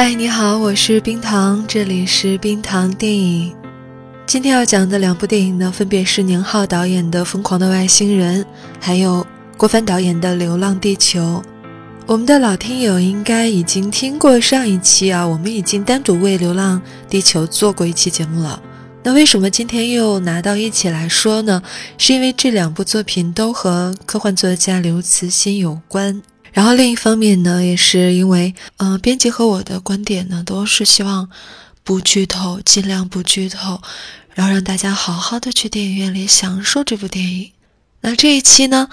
嗨，你好，我是冰糖，这里是冰糖电影。今天要讲的两部电影呢，分别是宁浩导演的《疯狂的外星人》，还有郭帆导演的《流浪地球》。我们的老听友应该已经听过上一期啊，我们已经单独为《流浪地球》做过一期节目了。那为什么今天又拿到一起来说呢？是因为这两部作品都和科幻作家刘慈欣有关。然后另一方面呢，也是因为，呃，编辑和我的观点呢，都是希望不剧透，尽量不剧透，然后让大家好好的去电影院里享受这部电影。那这一期呢，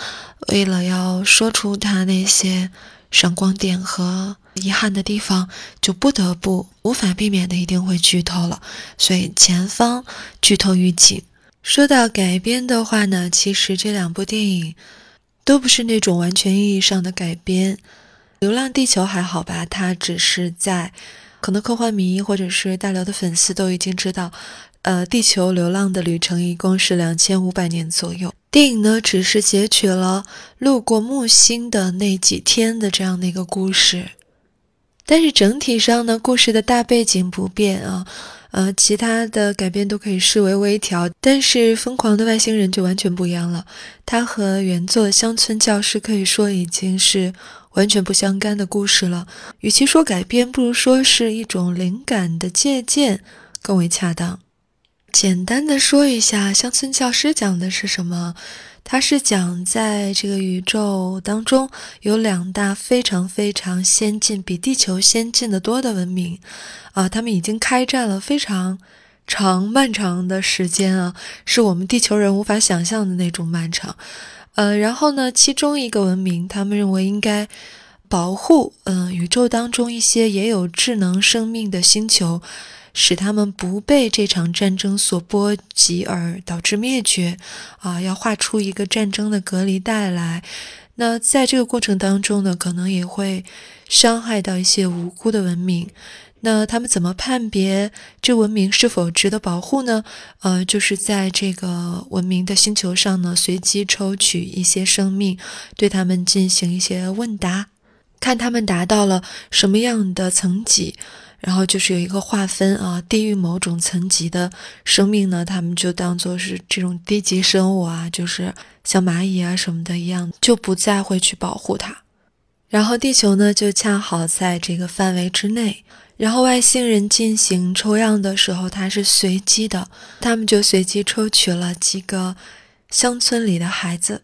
为了要说出它那些闪光点和遗憾的地方，就不得不无法避免的一定会剧透了，所以前方剧透预警。说到改编的话呢，其实这两部电影。都不是那种完全意义上的改编，《流浪地球》还好吧？它只是在，可能科幻迷或者是大刘的粉丝都已经知道，呃，地球流浪的旅程一共是两千五百年左右。电影呢，只是截取了路过木星的那几天的这样的一个故事，但是整体上呢，故事的大背景不变啊。呃，其他的改编都可以视为微调，但是《疯狂的外星人》就完全不一样了。它和原作《乡村教师》可以说已经是完全不相干的故事了。与其说改编，不如说是一种灵感的借鉴更为恰当。简单的说一下，《乡村教师》讲的是什么？它是讲在这个宇宙当中有两大非常非常先进、比地球先进的多的文明，啊，他们已经开战了非常长漫长的时间啊，是我们地球人无法想象的那种漫长。呃，然后呢，其中一个文明，他们认为应该保护，嗯，宇宙当中一些也有智能生命的星球。使他们不被这场战争所波及而导致灭绝，啊，要画出一个战争的隔离带来。那在这个过程当中呢，可能也会伤害到一些无辜的文明。那他们怎么判别这文明是否值得保护呢？呃，就是在这个文明的星球上呢，随机抽取一些生命，对他们进行一些问答，看他们达到了什么样的层级。然后就是有一个划分啊，低于某种层级的生命呢，他们就当做是这种低级生物啊，就是像蚂蚁啊什么的一样，就不再会去保护它。然后地球呢，就恰好在这个范围之内。然后外星人进行抽样的时候，它是随机的，他们就随机抽取了几个乡村里的孩子。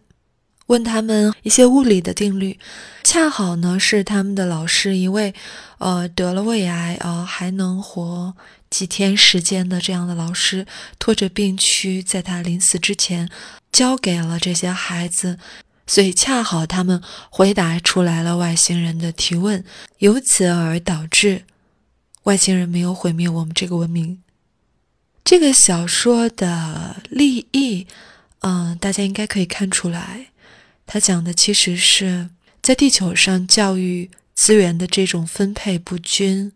问他们一些物理的定律，恰好呢是他们的老师一位，呃得了胃癌啊还能活几天时间的这样的老师，拖着病躯在他临死之前交给了这些孩子，所以恰好他们回答出来了外星人的提问，由此而导致外星人没有毁灭我们这个文明。这个小说的立意，嗯，大家应该可以看出来。他讲的其实是在地球上教育资源的这种分配不均。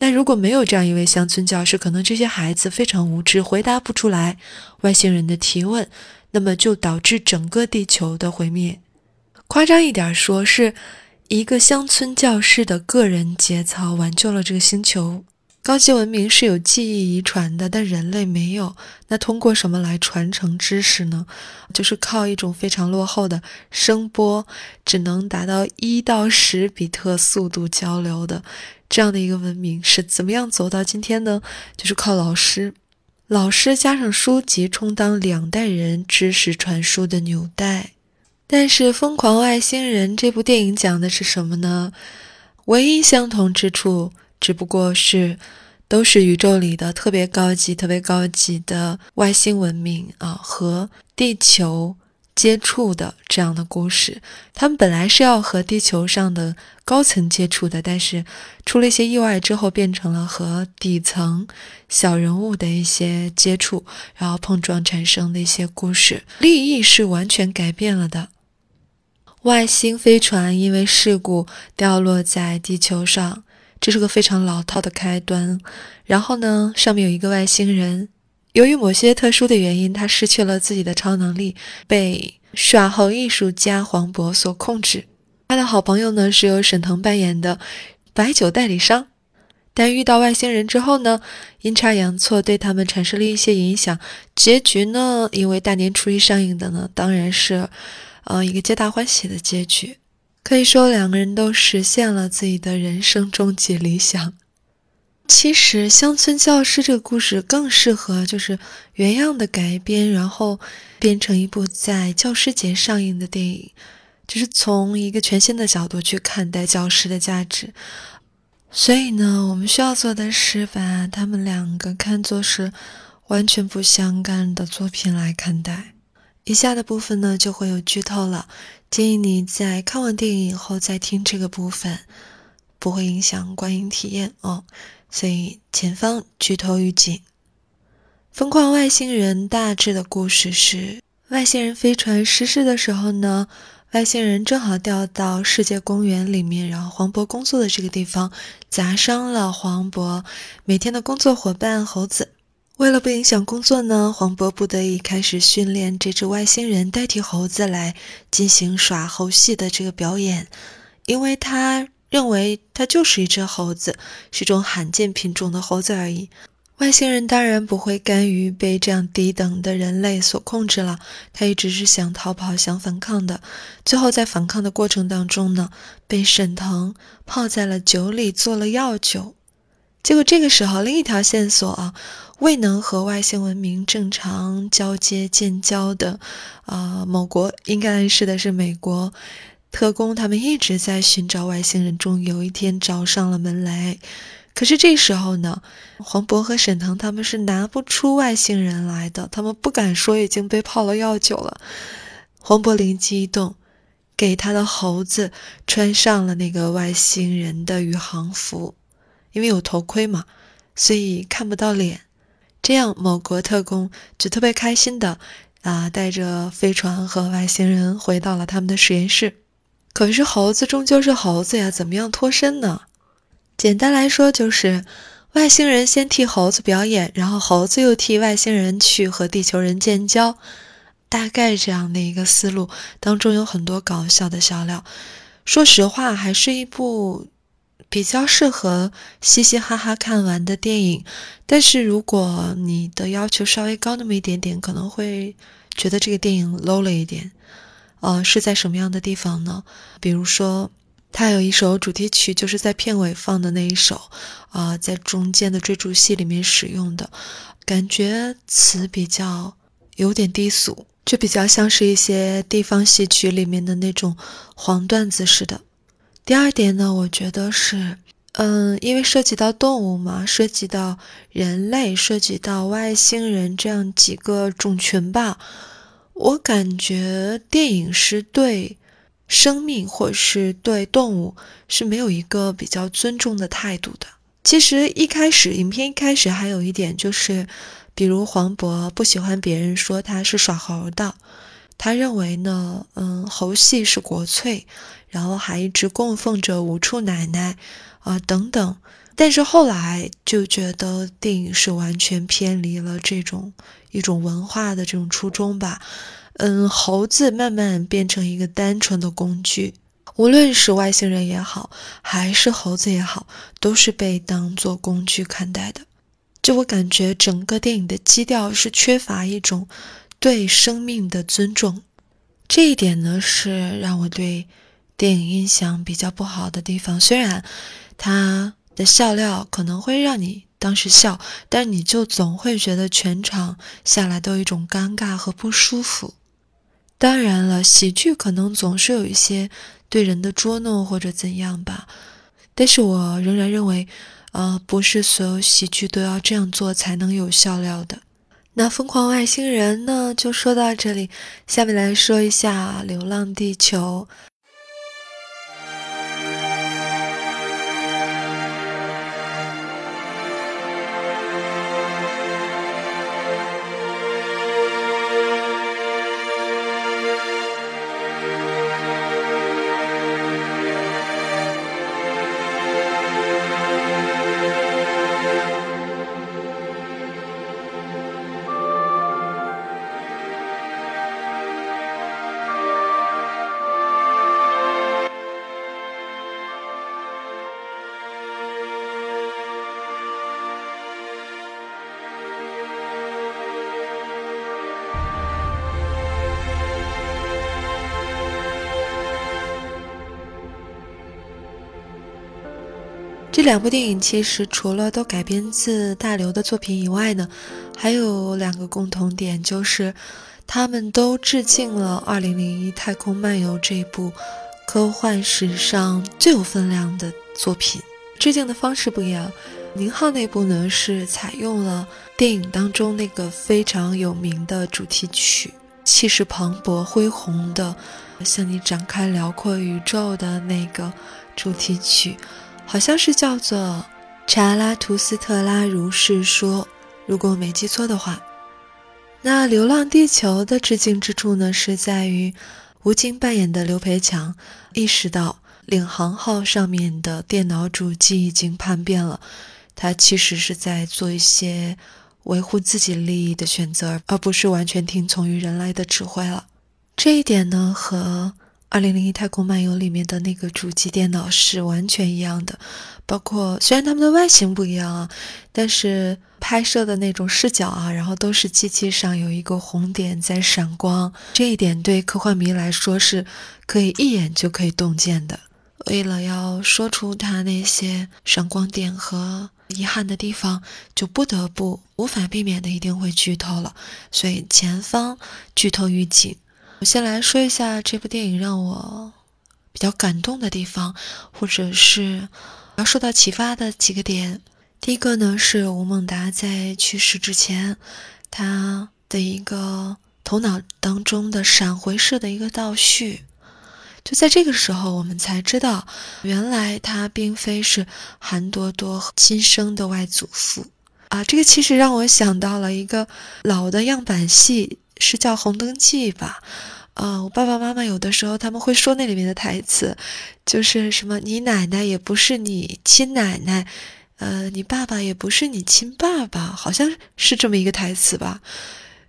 那如果没有这样一位乡村教师，可能这些孩子非常无知，回答不出来外星人的提问，那么就导致整个地球的毁灭。夸张一点说，是一个乡村教师的个人节操挽救了这个星球。高级文明是有记忆遗传的，但人类没有。那通过什么来传承知识呢？就是靠一种非常落后的声波，只能达到一到十比特速度交流的这样的一个文明，是怎么样走到今天呢？就是靠老师，老师加上书籍充当两代人知识传输的纽带。但是《疯狂外星人》这部电影讲的是什么呢？唯一相同之处。只不过是，都是宇宙里的特别高级、特别高级的外星文明啊，和地球接触的这样的故事。他们本来是要和地球上的高层接触的，但是出了一些意外之后，变成了和底层小人物的一些接触，然后碰撞产生的一些故事。利益是完全改变了的。外星飞船因为事故掉落在地球上。这是个非常老套的开端。然后呢，上面有一个外星人，由于某些特殊的原因，他失去了自己的超能力，被耍猴艺术家黄渤所控制。他的好朋友呢，是由沈腾扮演的白酒代理商，但遇到外星人之后呢，阴差阳错对他们产生了一些影响。结局呢，因为大年初一上映的呢，当然是，呃，一个皆大欢喜的结局。可以说两个人都实现了自己的人生终极理想。其实乡村教师这个故事更适合就是原样的改编，然后变成一部在教师节上映的电影，就是从一个全新的角度去看待教师的价值。所以呢，我们需要做的是把他们两个看作是完全不相干的作品来看待。以下的部分呢就会有剧透了，建议你在看完电影以后再听这个部分，不会影响观影体验哦。所以前方剧透预警。疯狂外星人大致的故事是：外星人飞船失事的时候呢。外星人正好掉到世界公园里面，然后黄渤工作的这个地方砸伤了黄渤每天的工作伙伴猴子。为了不影响工作呢，黄渤不得已开始训练这只外星人代替猴子来进行耍猴戏的这个表演，因为他认为它就是一只猴子，是种罕见品种的猴子而已。外星人当然不会甘于被这样低等的人类所控制了，他一直是想逃跑、想反抗的。最后在反抗的过程当中呢，被沈腾泡在了酒里做了药酒。结果这个时候，另一条线索啊，未能和外星文明正常交接建交的啊，某国应该暗示的是美国特工，他们一直在寻找外星人，终于有一天找上了门来。可是这时候呢，黄渤和沈腾他们是拿不出外星人来的，他们不敢说已经被泡了药酒了。黄渤灵机一动，给他的猴子穿上了那个外星人的宇航服，因为有头盔嘛，所以看不到脸。这样某国特工就特别开心的啊，带着飞船和外星人回到了他们的实验室。可是猴子终究是猴子呀，怎么样脱身呢？简单来说，就是外星人先替猴子表演，然后猴子又替外星人去和地球人建交，大概这样的一个思路。当中有很多搞笑的笑料。说实话，还是一部比较适合嘻嘻哈哈看完的电影。但是如果你的要求稍微高那么一点点，可能会觉得这个电影 low 了一点。呃，是在什么样的地方呢？比如说。它有一首主题曲，就是在片尾放的那一首，啊，在中间的追逐戏里面使用的，感觉词比较有点低俗，就比较像是一些地方戏曲里面的那种黄段子似的。第二点呢，我觉得是，嗯，因为涉及到动物嘛，涉及到人类，涉及到外星人这样几个种群吧，我感觉电影是对。生命或是对动物是没有一个比较尊重的态度的。其实一开始，影片一开始还有一点就是，比如黄渤不喜欢别人说他是耍猴的，他认为呢，嗯，猴戏是国粹，然后还一直供奉着五处奶奶啊等等。但是后来就觉得电影是完全偏离了这种一种文化的这种初衷吧。嗯，猴子慢慢变成一个单纯的工具，无论是外星人也好，还是猴子也好，都是被当做工具看待的。就我感觉，整个电影的基调是缺乏一种对生命的尊重，这一点呢是让我对电影印象比较不好的地方。虽然它的笑料可能会让你当时笑，但你就总会觉得全场下来都有一种尴尬和不舒服。当然了，喜剧可能总是有一些对人的捉弄或者怎样吧，但是我仍然认为，呃，不是所有喜剧都要这样做才能有笑料的。那疯狂外星人呢，就说到这里，下面来说一下《流浪地球》。两部电影其实除了都改编自大刘的作品以外呢，还有两个共同点，就是他们都致敬了《二零零一太空漫游》这部科幻史上最有分量的作品。致敬的方式不一样，宁浩那部呢是采用了电影当中那个非常有名的主题曲，气势磅礴恢宏的向你展开辽阔宇宙的那个主题曲，好像是叫做《查拉图斯特拉如是说》，如果我没记错的话。那《流浪地球》的致敬之处呢，是在于吴京扮演的刘培强意识到。领航号上面的电脑主机已经叛变了，他其实是在做一些维护自己利益的选择，而不是完全听从于人类的指挥了。这一点呢，和《二零零一太空漫游》里面的那个主机电脑是完全一样的。包括虽然它们的外形不一样啊，但是拍摄的那种视角啊，然后都是机器上有一个红点在闪光，这一点对科幻迷来说是可以一眼就可以洞见的。为了要说出它那些闪光点和遗憾的地方，就不得不无法避免的一定会剧透了。所以前方剧透预警。我先来说一下这部电影让我比较感动的地方，或者是要受到启发的几个点。第一个呢是吴孟达在去世之前，他的一个头脑当中的闪回式的一个倒叙。就在这个时候，我们才知道，原来他并非是韩多多亲生的外祖父啊！这个其实让我想到了一个老的样板戏，是叫《红灯记》吧？呃，我爸爸妈妈有的时候他们会说那里面的台词，就是什么“你奶奶也不是你亲奶奶，呃，你爸爸也不是你亲爸爸”，好像是这么一个台词吧。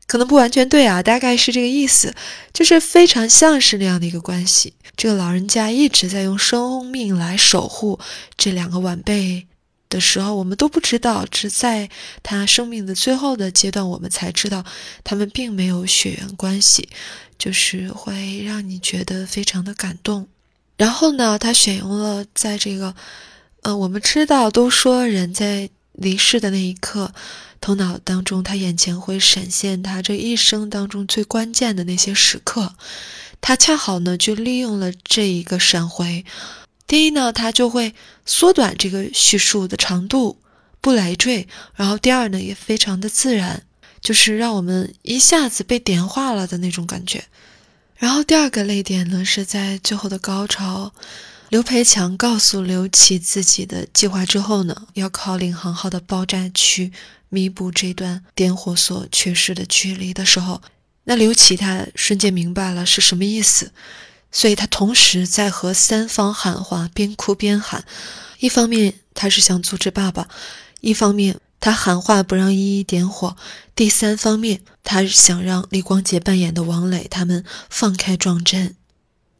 可能不完全对啊，大概是这个意思，就是非常像是那样的一个关系。这个老人家一直在用生命来守护这两个晚辈的时候，我们都不知道，只在他生命的最后的阶段，我们才知道他们并没有血缘关系，就是会让你觉得非常的感动。然后呢，他选用了在这个，呃，我们知道都说人在离世的那一刻。头脑当中，他眼前会闪现他这一生当中最关键的那些时刻，他恰好呢就利用了这一个闪回。第一呢，它就会缩短这个叙述的长度，不累赘；然后第二呢，也非常的自然，就是让我们一下子被点化了的那种感觉。然后第二个泪点呢，是在最后的高潮。刘培强告诉刘琦自己的计划之后呢，要靠领航号的爆炸去弥补这段点火所缺失的距离的时候，那刘琦他瞬间明白了是什么意思，所以他同时在和三方喊话，边哭边喊。一方面他是想阻止爸爸，一方面他喊话不让依依点火，第三方面他想让李光洁扮演的王磊他们放开撞针，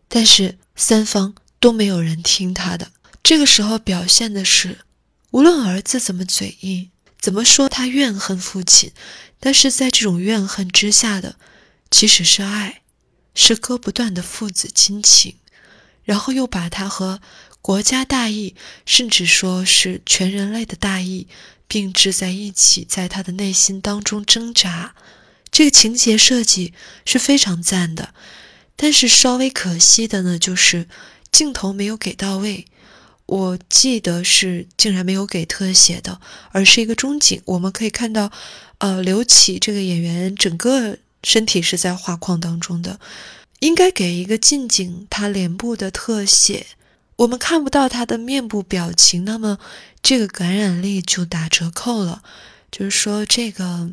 但是三方。都没有人听他的。这个时候表现的是，无论儿子怎么嘴硬，怎么说他怨恨父亲，但是在这种怨恨之下的，其实是爱，是割不断的父子亲情，然后又把他和国家大义，甚至说是全人类的大义并置在一起，在他的内心当中挣扎。这个情节设计是非常赞的，但是稍微可惜的呢，就是。镜头没有给到位，我记得是竟然没有给特写的，而是一个中景。我们可以看到，呃，刘启这个演员整个身体是在画框当中的，应该给一个近景，他脸部的特写，我们看不到他的面部表情，那么这个感染力就打折扣了，就是说这个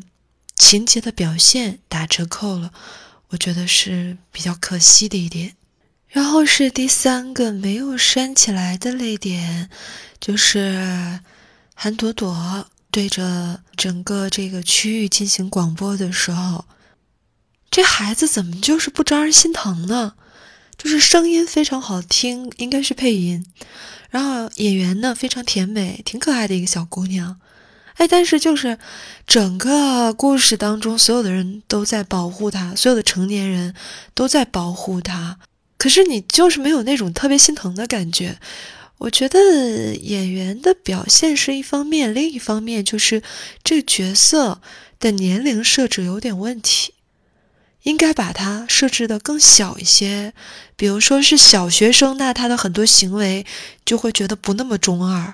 情节的表现打折扣了，我觉得是比较可惜的一点。然后是第三个没有删起来的泪点，就是韩朵朵对着整个这个区域进行广播的时候，这孩子怎么就是不招人心疼呢？就是声音非常好听，应该是配音，然后演员呢非常甜美，挺可爱的一个小姑娘，哎，但是就是整个故事当中，所有的人都在保护她，所有的成年人都在保护她。可是你就是没有那种特别心疼的感觉，我觉得演员的表现是一方面，另一方面就是这个角色的年龄设置有点问题，应该把它设置的更小一些。比如说是小学生，那他的很多行为就会觉得不那么中二，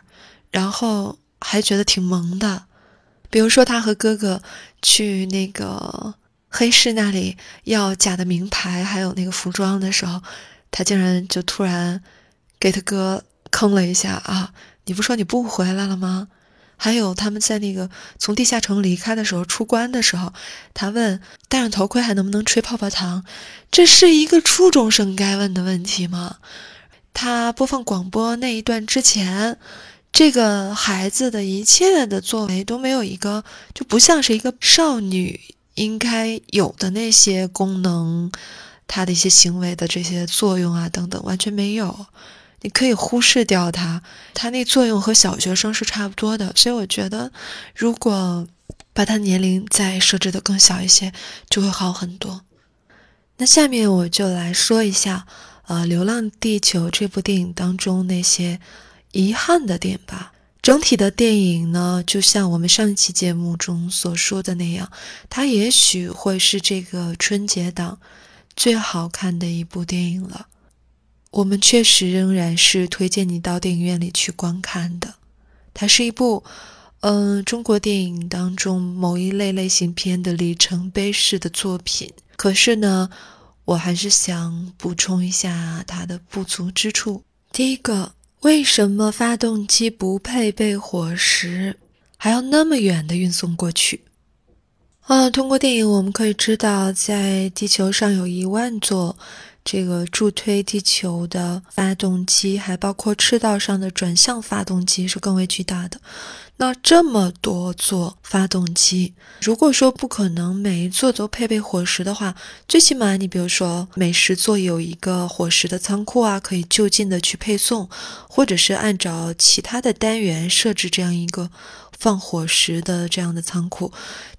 然后还觉得挺萌的。比如说他和哥哥去那个黑市那里要假的名牌，还有那个服装的时候，他竟然就突然给他哥。坑了一下啊！你不说你不回来了吗？还有他们在那个从地下城离开的时候，出关的时候，他问戴上头盔还能不能吹泡泡糖？这是一个初中生该问的问题吗？他播放广播那一段之前，这个孩子的一切的作为都没有一个，就不像是一个少女应该有的那些功能，他的一些行为的这些作用啊等等，完全没有。你可以忽视掉它，它那作用和小学生是差不多的，所以我觉得，如果把它年龄再设置的更小一些，就会好很多。那下面我就来说一下，呃，《流浪地球》这部电影当中那些遗憾的点吧。整体的电影呢，就像我们上一期节目中所说的那样，它也许会是这个春节档最好看的一部电影了。我们确实仍然是推荐你到电影院里去观看的。它是一部，嗯，中国电影当中某一类类型片的里程碑式的作品。可是呢，我还是想补充一下它的不足之处。第一个，为什么发动机不配备火石，还要那么远的运送过去？啊，通过电影我们可以知道，在地球上有一万座。这个助推地球的发动机，还包括赤道上的转向发动机是更为巨大的。那这么多座发动机，如果说不可能每一座都配备火石的话，最起码你比如说每十座有一个火石的仓库啊，可以就近的去配送，或者是按照其他的单元设置这样一个放火石的这样的仓库。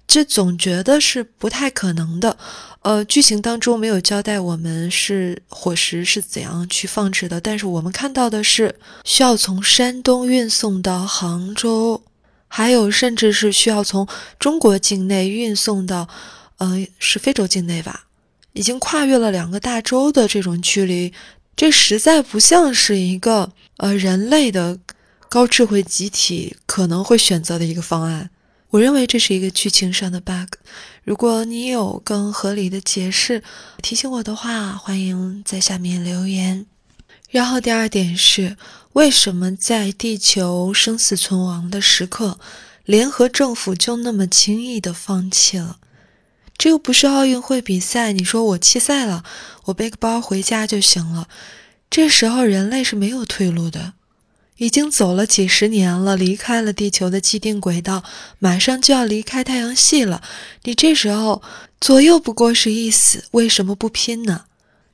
这总觉得是不太可能的，呃，剧情当中没有交代我们是火石是怎样去放置的，但是我们看到的是需要从山东运送到杭州，还有甚至是需要从中国境内运送到，呃，是非洲境内吧，已经跨越了两个大洲的这种距离，这实在不像是一个呃人类的高智慧集体可能会选择的一个方案。我认为这是一个剧情上的 bug，如果你有更合理的解释，提醒我的话，欢迎在下面留言。然后第二点是，为什么在地球生死存亡的时刻，联合政府就那么轻易的放弃了？这又不是奥运会比赛，你说我弃赛了，我背个包回家就行了。这时候人类是没有退路的。已经走了几十年了，离开了地球的既定轨道，马上就要离开太阳系了。你这时候左右不过是一死，为什么不拼呢？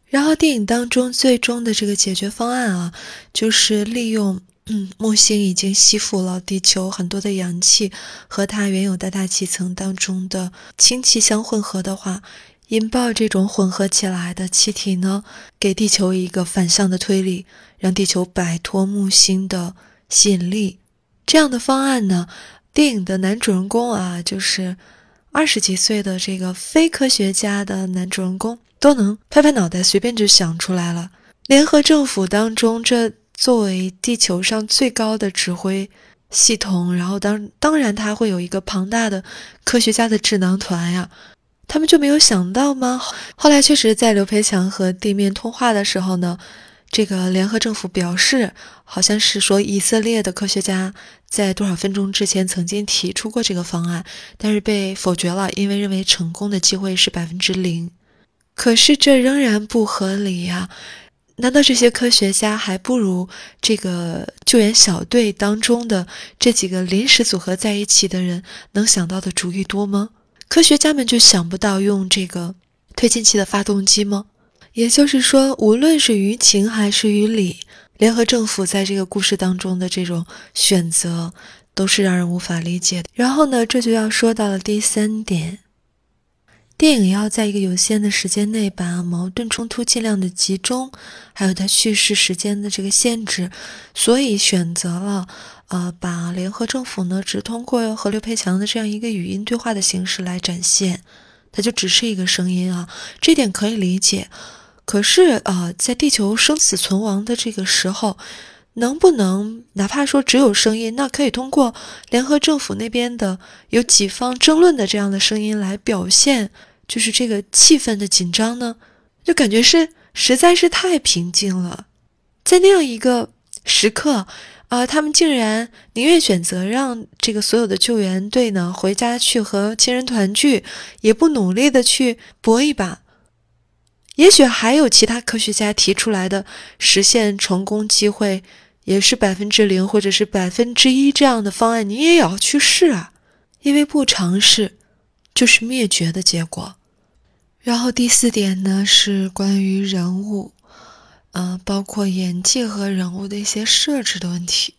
然后电影当中最终的这个解决方案啊，就是利用嗯木星已经吸附了地球很多的氧气，和它原有的大气层当中的氢气相混合的话。引爆这种混合起来的气体呢，给地球一个反向的推力，让地球摆脱木星的吸引力。这样的方案呢，电影的男主人公啊，就是二十几岁的这个非科学家的男主人公，都能拍拍脑袋，随便就想出来了。联合政府当中，这作为地球上最高的指挥系统，然后当当然他会有一个庞大的科学家的智囊团呀。他们就没有想到吗？后来确实在刘培强和地面通话的时候呢，这个联合政府表示，好像是说以色列的科学家在多少分钟之前曾经提出过这个方案，但是被否决了，因为认为成功的机会是百分之零。可是这仍然不合理呀！难道这些科学家还不如这个救援小队当中的这几个临时组合在一起的人能想到的主意多吗？科学家们就想不到用这个推进器的发动机吗？也就是说，无论是于情还是于理，联合政府在这个故事当中的这种选择都是让人无法理解的。然后呢，这就要说到了第三点，电影要在一个有限的时间内把矛盾冲突尽量的集中，还有它叙事时间的这个限制，所以选择了呃把联合政府呢只通过和刘培强的这样一个语音对话的形式来展现，它就只是一个声音啊，这点可以理解。可是啊，在地球生死存亡的这个时候。能不能哪怕说只有声音，那可以通过联合政府那边的有几方争论的这样的声音来表现，就是这个气氛的紧张呢？就感觉是实在是太平静了，在那样一个时刻，啊，他们竟然宁愿选择让这个所有的救援队呢回家去和亲人团聚，也不努力的去搏一把。也许还有其他科学家提出来的实现成功机会，也是百分之零或者是百分之一这样的方案，你也要去试啊，因为不尝试就是灭绝的结果。然后第四点呢是关于人物，呃，包括演技和人物的一些设置的问题。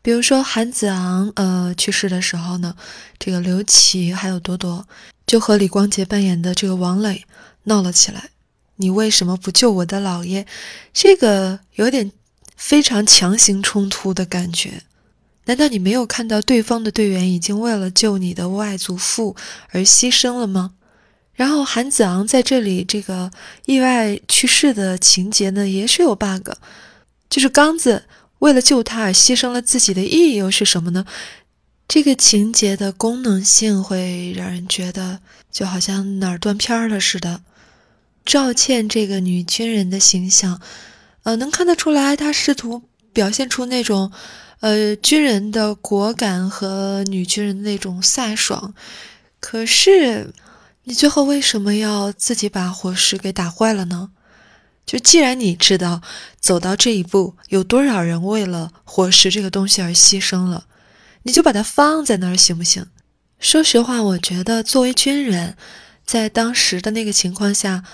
比如说韩子昂呃去世的时候呢，这个刘琦还有朵朵就和李光洁扮演的这个王磊闹了起来。你为什么不救我的姥爷？这个有点非常强行冲突的感觉。难道你没有看到对方的队员已经为了救你的外祖父而牺牲了吗？然后韩子昂在这里这个意外去世的情节呢，也是有 bug。就是刚子为了救他而牺牲了自己的意义又是什么呢？这个情节的功能性会让人觉得就好像哪儿断片了似的。赵倩这个女军人的形象，呃，能看得出来，她试图表现出那种，呃，军人的果敢和女军人的那种飒爽。可是，你最后为什么要自己把火石给打坏了呢？就既然你知道走到这一步，有多少人为了火石这个东西而牺牲了，你就把它放在那儿行不行？说实话，我觉得作为军人，在当时的那个情况下。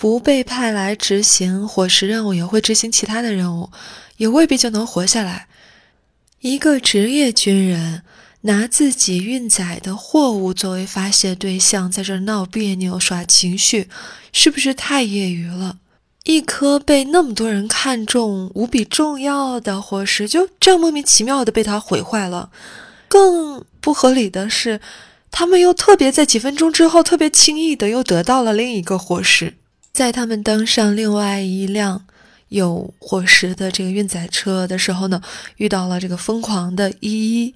不被派来执行伙食任务，也会执行其他的任务，也未必就能活下来。一个职业军人拿自己运载的货物作为发泄对象，在这闹别扭、耍情绪，是不是太业余了？一颗被那么多人看重、无比重要的火石，就这样莫名其妙的被他毁坏了。更不合理的是，他们又特别在几分钟之后，特别轻易的又得到了另一个伙食。在他们登上另外一辆有伙食的这个运载车的时候呢，遇到了这个疯狂的依依。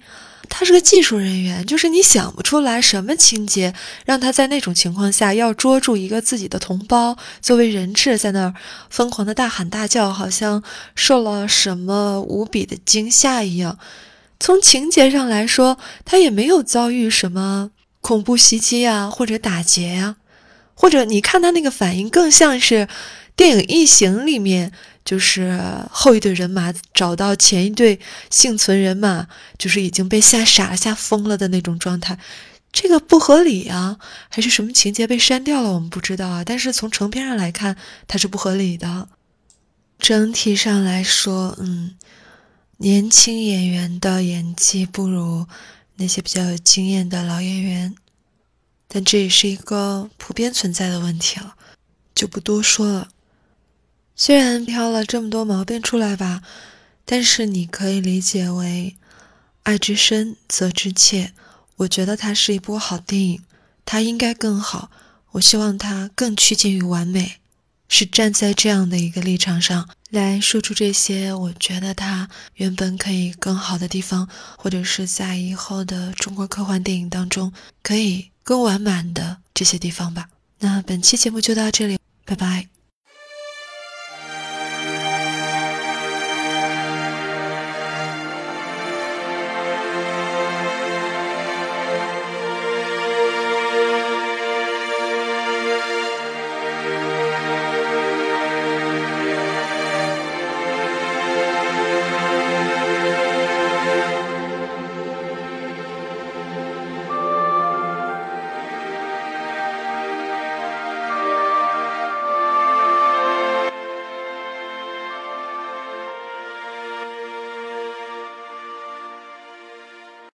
他是个技术人员，就是你想不出来什么情节让他在那种情况下要捉住一个自己的同胞作为人质，在那儿疯狂的大喊大叫，好像受了什么无比的惊吓一样。从情节上来说，他也没有遭遇什么恐怖袭击啊，或者打劫呀。或者你看他那个反应，更像是电影《异形》里面，就是后一队人马找到前一队幸存人马，就是已经被吓傻了、吓疯了的那种状态。这个不合理啊，还是什么情节被删掉了？我们不知道啊。但是从成片上来看，它是不合理的。整体上来说，嗯，年轻演员的演技不如那些比较有经验的老演员。但这也是一个普遍存在的问题了，就不多说了。虽然挑了这么多毛病出来吧，但是你可以理解为“爱之深，责之切”。我觉得它是一部好电影，它应该更好。我希望它更趋近于完美。是站在这样的一个立场上来说出这些，我觉得它原本可以更好的地方，或者是在以后的中国科幻电影当中可以。更完满的这些地方吧。那本期节目就到这里，拜拜。